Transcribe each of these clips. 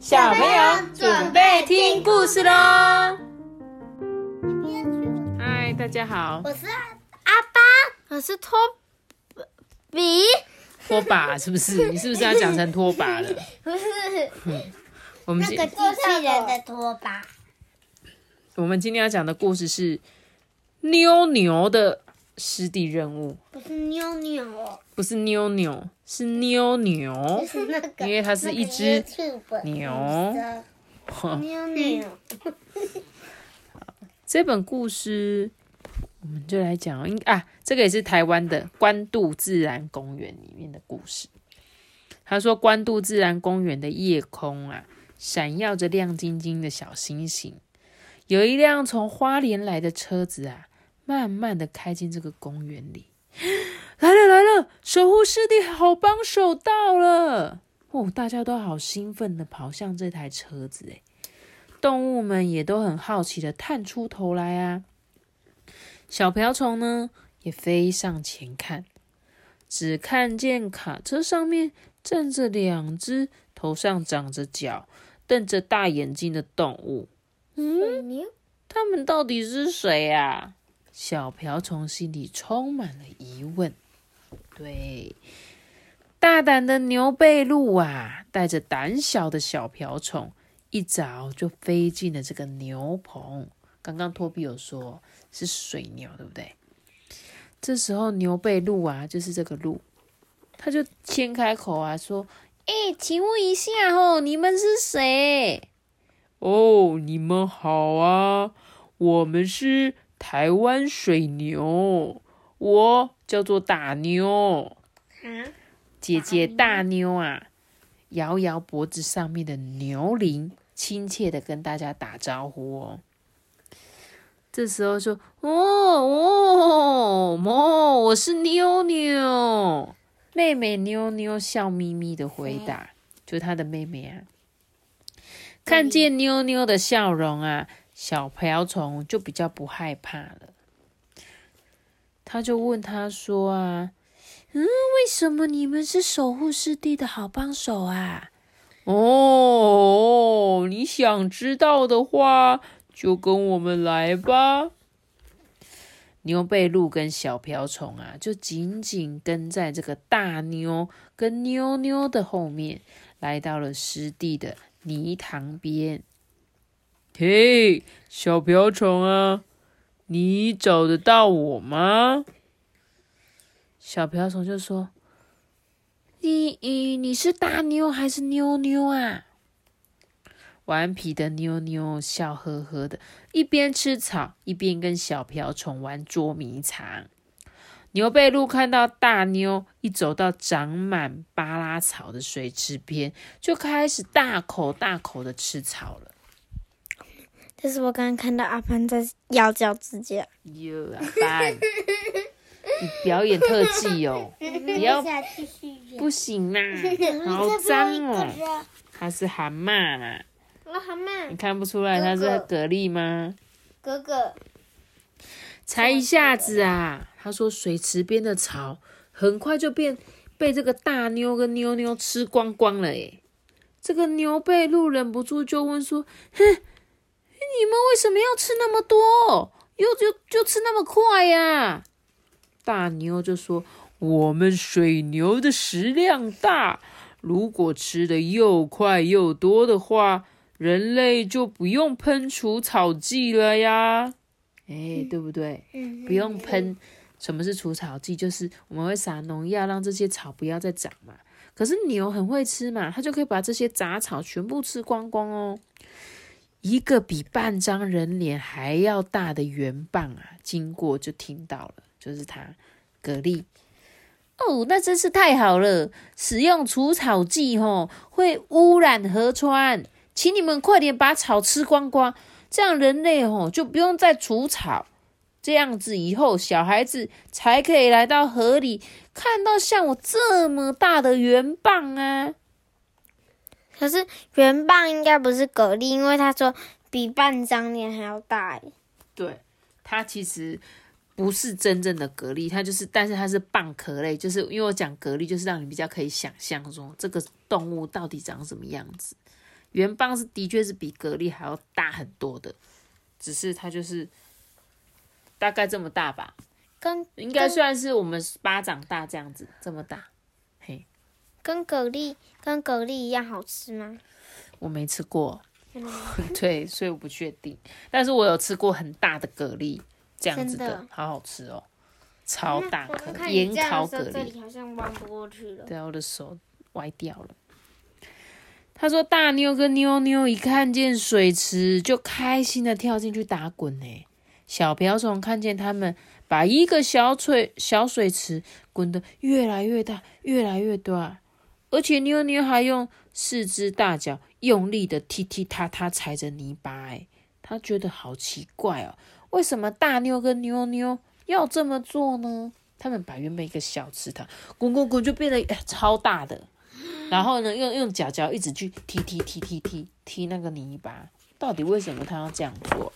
小朋友准备听故事喽！嗨，大家好，我是阿巴，我是托比，拖把是不是？你是不是要讲成拖把了？不是我们今那个机器人的拖把。我们今天要讲的故事是妞妞的湿地任务，不是妞妞，不是妞妞，是妞牛就，是那个，因为它是一只牛。妞妞，这本故事，我们就来讲应啊，这个也是台湾的关渡自然公园里面的故事。他说，关渡自然公园的夜空啊，闪耀着亮晶晶的小星星。有一辆从花莲来的车子啊，慢慢的开进这个公园里。来了来了，守护湿地好帮手到了！哦，大家都好兴奋的跑向这台车子，诶，动物们也都很好奇的探出头来啊。小瓢虫呢，也飞上前看，只看见卡车上面站着两只头上长着角、瞪着大眼睛的动物。嗯，他们到底是谁啊？小瓢虫心里充满了疑问。对，大胆的牛背鹿啊，带着胆小的小瓢虫，一早就飞进了这个牛棚。刚刚托比有说是水牛，对不对？这时候牛背鹿啊，就是这个鹿，他就先开口啊，说：“哎、请问一下哦，你们是谁？”哦，你们好啊，我们是台湾水牛，我叫做大妞。啊，姐姐大妞啊，摇摇脖子上面的牛铃，亲切的跟大家打招呼哦。这时候说：“哦哦哦，我是妞妞。”妹妹妞妞笑眯眯的回答，就她的妹妹啊。看见妞妞的笑容啊，小瓢虫就比较不害怕了。他就问他说：“啊，嗯，为什么你们是守护湿地的好帮手啊？”哦，你想知道的话，就跟我们来吧。牛背鹿跟小瓢虫啊，就紧紧跟在这个大妞跟妞妞的后面，来到了湿地的泥塘边。嘿，小瓢虫啊，你找得到我吗？小瓢虫就说：“你你你是大妞还是妞妞啊？”顽皮的妞妞笑呵呵的，一边吃草，一边跟小瓢虫玩捉迷藏。牛背鹿看到大妞一走到长满巴拉草的水池边，就开始大口大口的吃草了。这是我刚刚看到阿潘在咬脚指甲。哟，阿潘，你表演特技哦，不要不行啦，好脏哦。它是蛤蟆啦，我蛤蟆。你看不出来它是蛤蜊吗？哥哥，才一下子啊，他说水池边的草很快就变被这个大妞跟妞妞吃光光了诶。这个牛背鹿忍不住就问说：“哼，你们为什么要吃那么多？又就就吃那么快呀、大牛就说：“我们水牛的食量大，如果吃的又快又多的话，人类就不用喷除草剂了呀。”哎，对不对？嗯不用喷。什么是除草剂？就是我们会撒农药，让这些草不要再长嘛。可是牛很会吃嘛，它就可以把这些杂草全部吃光光哦。一个比半张人脸还要大的圆棒啊，经过就听到了，就是它，蛤蜊。哦，那真是太好了！使用除草剂吼会污染河川，请你们快点把草吃光光，这样人类吼就不用再除草。这样子以后小孩子才可以来到河里，看到像我这么大的圆棒啊！可是圆棒应该不是蛤蜊，因为他说比半张脸还要大耶。对，它其实不是真正的蛤蜊，它就是，但是它是蚌壳类，就是因为我讲蛤蜊，就是让你比较可以想象说这个动物到底长什么样子。圆棒是的确是比蛤蜊还要大很多的，只是它就是大概这么大吧，跟应该算是我们巴掌大这样子，这么大。嘿，跟蛤蜊跟蛤蜊一样好吃吗？我没吃过，对，所以我不确定。但是我有吃过很大的蛤蜊，这样子真的好好吃哦，超大我颗盐烤蛤蜊。好像弯不过去了。对啊，我的手歪掉了。他说：“大妞跟妞妞一看见水池，就开心的跳进去打滚呢。小瓢虫看见他们把一个小水小水池滚得越来越大，越来越大，而且妞妞还用四只大脚用力的踢踢踏踏踩着泥巴。哎，他觉得好奇怪哦，为什么大妞跟妞妞要这么做呢？他们把原本一个小池塘滚滚滚就变得、超大的，然后呢，用用脚脚一直去踢踢踢踢踢踢那个泥巴，到底为什么他要这样做？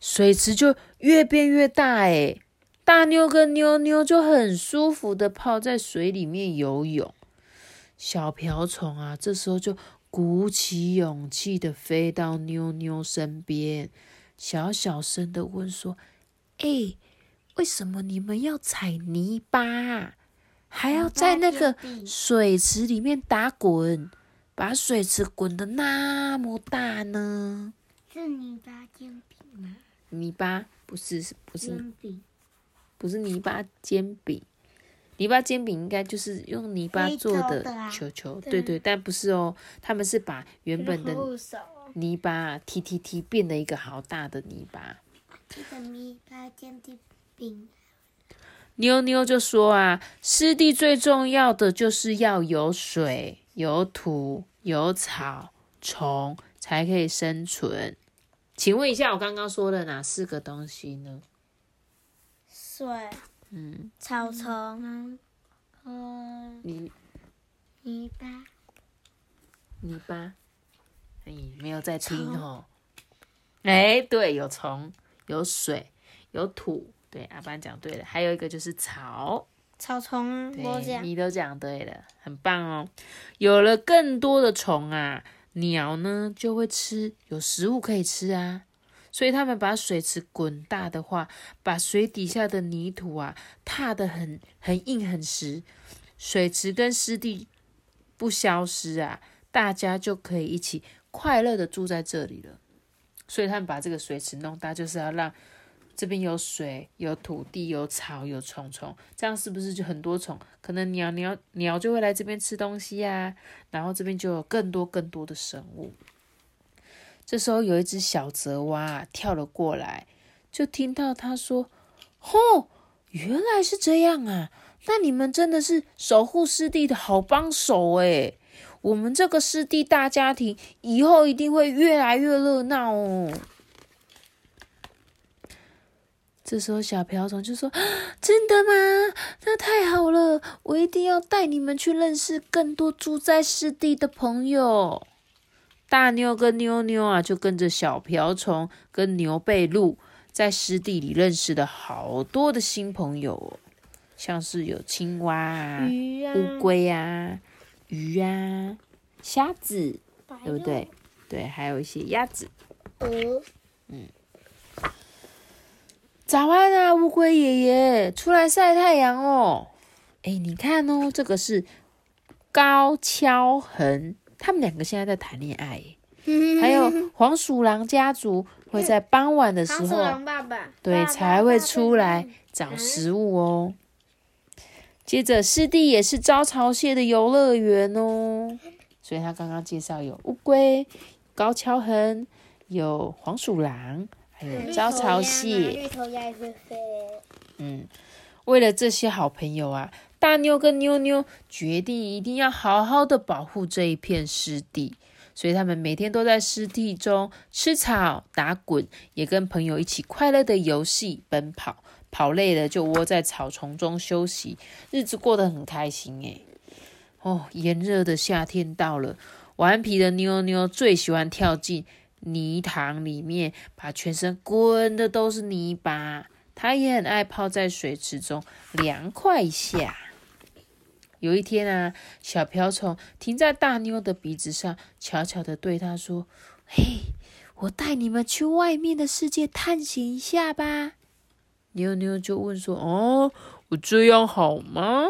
水池就越变越大，诶，大妞跟妞妞就很舒服的泡在水里面游泳。小瓢虫啊，这时候就鼓起勇气的飞到妞妞身边，小小声的问说：“哎、为什么你们要踩泥巴啊？还要在那个水池里面打滚，把水池滚得那么大呢？是泥巴煎饼吗？泥巴不是不是不是泥巴煎饼，泥巴煎饼应该就是用泥巴做的球球，对对对，但不是哦，他们是把原本的，泥巴踢踢踢变了一个好大的泥巴。这个泥巴煎饼，妞妞就说啊，湿地最重要的就是要有水、有土、有草、虫，才可以生存。请问一下，我刚刚说的哪四个东西呢？水，嗯，草丛，呃，泥泥巴，泥巴，你没有在听哦。哎，对，有虫，有水，有土。对，阿班讲对了，还有一个就是草。草丛啊，我，讲，你都讲对了，很棒哦。有了更多的虫啊，鸟呢就会吃，有食物可以吃啊。所以他们把水池滚大的话，把水底下的泥土啊踏得很很硬很实，水池跟湿地不消失啊，大家就可以一起快乐的住在这里了。所以他们把这个水池弄大，就是要让这边有水、有土地、有草、有虫虫，这样是不是就很多虫？可能鸟鸟鸟就会来这边吃东西呀、然后这边就有更多更多的生物。这时候有一只小泽蛙跳了过来，就听到他说：“哦，原来是这样啊！那你们真的是守护湿地的好帮手诶。我们这个湿地大家庭以后一定会越来越热闹哦。”这时候，小瓢虫就说：“真的吗？那太好了！我一定要带你们去认识更多住在湿地的朋友。”大妞跟妞妞啊，就跟着小瓢虫跟牛背鹿，在湿地里认识了好多的新朋友哦，像是有青蛙啊、鱼啊，乌龟啊、鱼啊、虾子，白对不对？对，还有一些鸭子。鹅，早安啊，乌龟爷爷，出来晒太阳哦。哎，你看哦，这个是高跷横，他们两个现在在谈恋爱耶。还有黄鼠狼家族会在傍晚的时候，狼爸爸，对，爸爸才会出来找食物哦。接着，湿地也是招潮蟹的游乐园哦，所以他刚刚介绍有乌龟、高跷横，有黄鼠狼，还有招潮蟹。绿头鸭也会飞，嗯，为了这些好朋友啊，大妞跟妞妞决定一定要好好的保护这一片湿地，所以他们每天都在湿地中吃草、打滚，也跟朋友一起快乐的游戏、奔跑。跑累了就窝在草丛中休息，日子过得很开心诶。哦，炎热的夏天到了，顽皮的妞妞最喜欢跳进泥塘里面，把全身滚的都是泥巴。她也很爱泡在水池中凉快一下。有一天啊，小瓢虫停在大妞的鼻子上，悄悄的对她说：“嘿，我带你们去外面的世界探险一下吧。”妞妞就问说：“哦，我这样好吗？”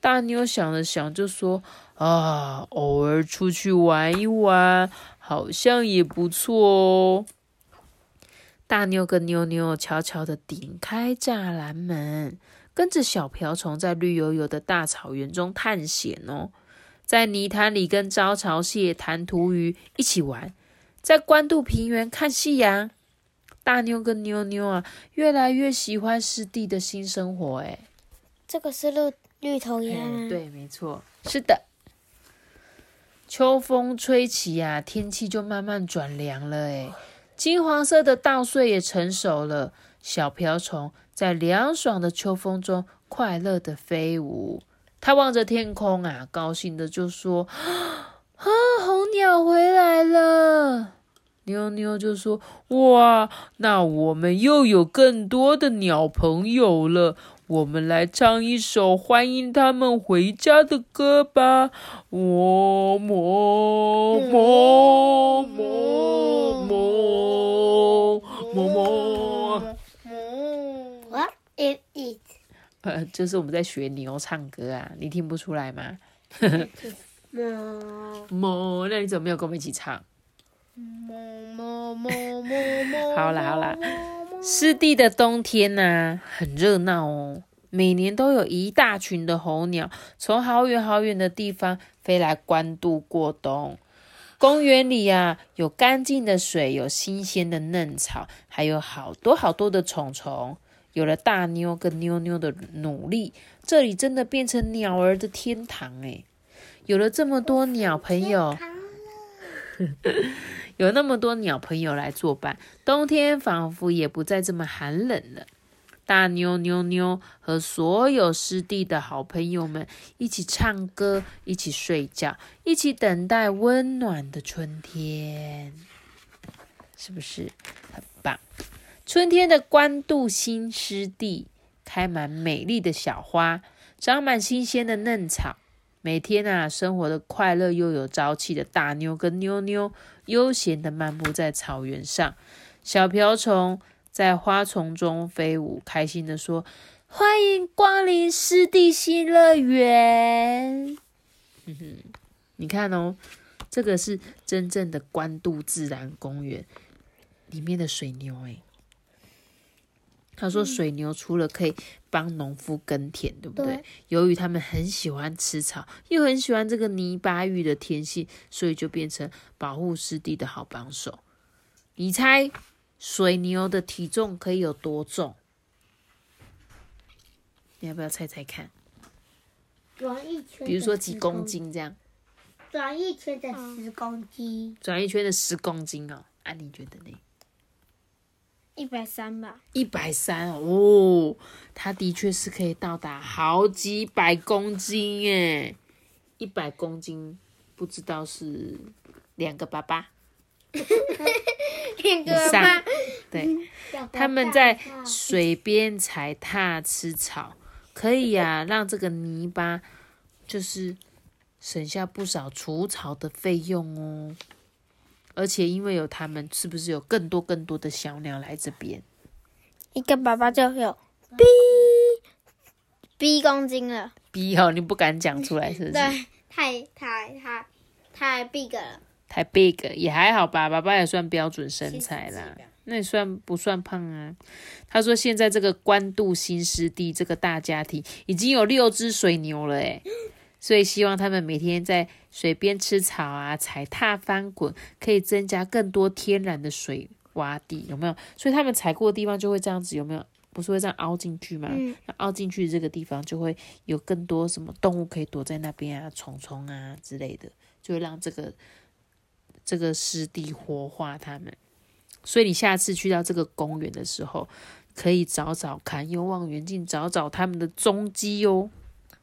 大妞想了想，就说：“啊，偶尔出去玩一玩，好像也不错哦。”大妞跟妞妞悄悄的顶开栅栏门。跟着小瓢虫在绿油油的大草原中探险哦，在泥潭里跟招潮蟹、弹涂鱼一起玩，在关渡平原看夕阳。大妞跟妞妞啊，越来越喜欢湿地的新生活。哎，这个是绿绿头鸭吗？对，没错，是的。秋风吹起呀，天气就慢慢转凉了。哎，金黄色的稻穗也成熟了。小瓢虫在凉爽的秋风中快乐的飞舞，它望着天空啊，高兴的就说：“啊，红鸟回来了！”妞妞就说：“哇，那我们又有更多的鸟朋友了，我们来唱一首欢迎他们回家的歌吧！”我么么么么么么。呃，就是我们在学牛唱歌啊，你听不出来吗？么么，那你怎么没有跟我们一起唱？么么么么么。好啦好啦，湿地的冬天呐，很热闹哦。每年都有一大群的候鸟从好远好远的地方飞来关渡过冬。公园里呀，有干净的水，有新鲜的嫩草，还有好多好多的虫虫。有了大妞跟妞妞的努力，这里真的变成鸟儿的天堂哎！有了这么多鸟朋友，有那么多鸟朋友来作伴，冬天仿佛也不再这么寒冷了。大妞妞妞和所有湿地的好朋友们一起唱歌，一起睡觉，一起等待温暖的春天，是不是很棒？春天的关渡新湿地开满美丽的小花，长满新鲜的嫩草。每天啊，生活的快乐又有朝气的大妞跟妞妞悠闲的漫步在草原上。小瓢虫在花丛中飞舞，开心的说：“欢迎光临湿地新乐园。”哼哼，你看哦，这个是真正的关渡自然公园里面的水牛哎。他说：“水牛除了可以帮农夫耕田，对不对？由于他们很喜欢吃草，又很喜欢这个泥巴浴的天性，所以就变成保护湿地的好帮手。你猜水牛的体重可以有多重？你要不要猜猜看？转一圈，比如说几公斤这样？转一圈的十公斤。转一圈的十公斤哦，啊，你觉得呢？”一百三吧，一百三哦，它的确是可以到达好几百公斤耶，一百公斤不知道是两个爸爸，两个爸爸，对，他们在水边踩踏吃草，可以呀，让这个泥巴就是省下不少除草的费用哦。而且因为有他们，是不是有更多更多的小鸟来这边？一个爸爸就有 B B 公斤了。B 哦，你不敢讲出来是不是？对，太太太太 big 了。太 big 也还好吧，爸爸也算标准身材啦。那也算不算胖啊？他说现在这个官渡新湿地这个大家庭已经有六只水牛了诶所以希望他们每天在水边吃草啊，踩踏翻滚，可以增加更多天然的水洼地，有没有？所以他们踩过的地方就会这样子，有没有？不是会这样凹进去吗？那凹进去这个地方就会有更多什么动物可以躲在那边啊，虫虫啊之类的，就会让这个这个湿地活化它们。所以你下次去到这个公园的时候，可以找找看，用望远镜找找它们的踪迹哦。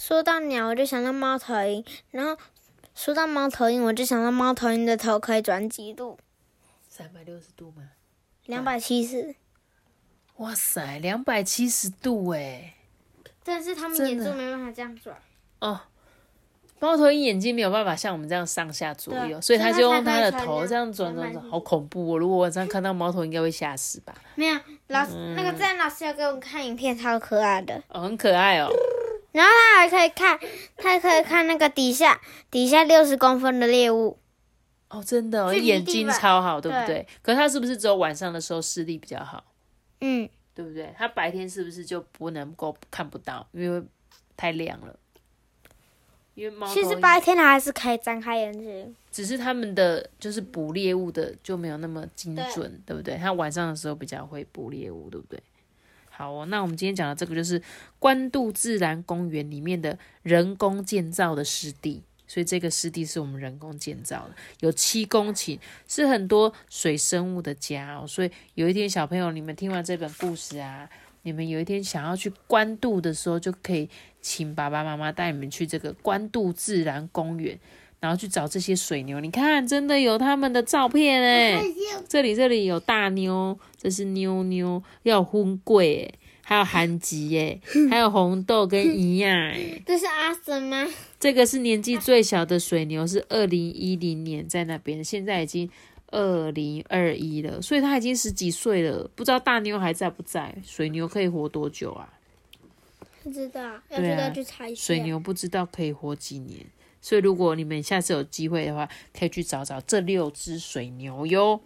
说到鸟，我就想到猫头鹰，然后说到猫头鹰，我就想到猫头鹰的头可以转几度？三百六十度吗？两百七十。哇塞，两百七十度哎！但是他们眼珠没办法这样转。哦，猫头鹰眼睛没有办法像我们这样上下左右，所以它就用它的头这样转转转好恐怖哦！如果晚上看到猫头鹰，应该会吓死吧？没有老师、嗯那个自然老师有给我们看影片，超可爱的。哦，很可爱哦。然后他还可以看，他还可以看那个底下底下六十公分的猎物。哦，真的、眼睛超好，对不对对？可是它是不是只有晚上的时候视力比较好，嗯，对不对？它白天是不是就不能够看不到，因为太亮了？因为猫其实白天他还是可以张开眼睛。只是他们的就是捕猎物的就没有那么精准，对不对？它晚上的时候比较会捕猎物，对不对？好哦，那我们今天讲的这个就是关渡自然公园里面的人工建造的湿地，所以这个湿地是我们人工建造的，有七公顷，是很多水生物的家哦。所以有一天小朋友，你们听完这本故事啊，你们有一天想要去关渡的时候，就可以请爸爸妈妈带你们去这个关渡自然公园。然后去找这些水牛，你看，真的有他们的照片哎！这里这里有大妞，这是妞妞，要有荤桂哎，还有韩吉哎，还有红豆跟怡亚哎。这是阿森吗？这个是年纪最小的水牛，是二零一零年在那边，现在已经二零二一了，所以它已经十几岁了，不知道大妞还在不在？水牛可以活多久啊？不知道，要去查一下。水牛不知道可以活几年，所以如果你们下次有机会的话，可以去找找这六只水牛哟。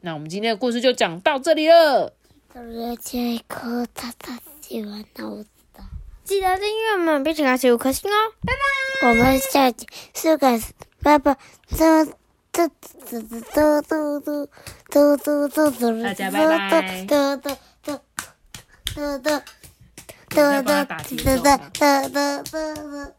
那我们今天的故事就讲到这里了。而且一颗他他喜欢脑子的，记得订阅我们，并且给我五颗星哦，拜拜。我们下集是个拜拜，这这这这这这这这这这大家拜拜这这这这这我在帮他打节奏这这这这这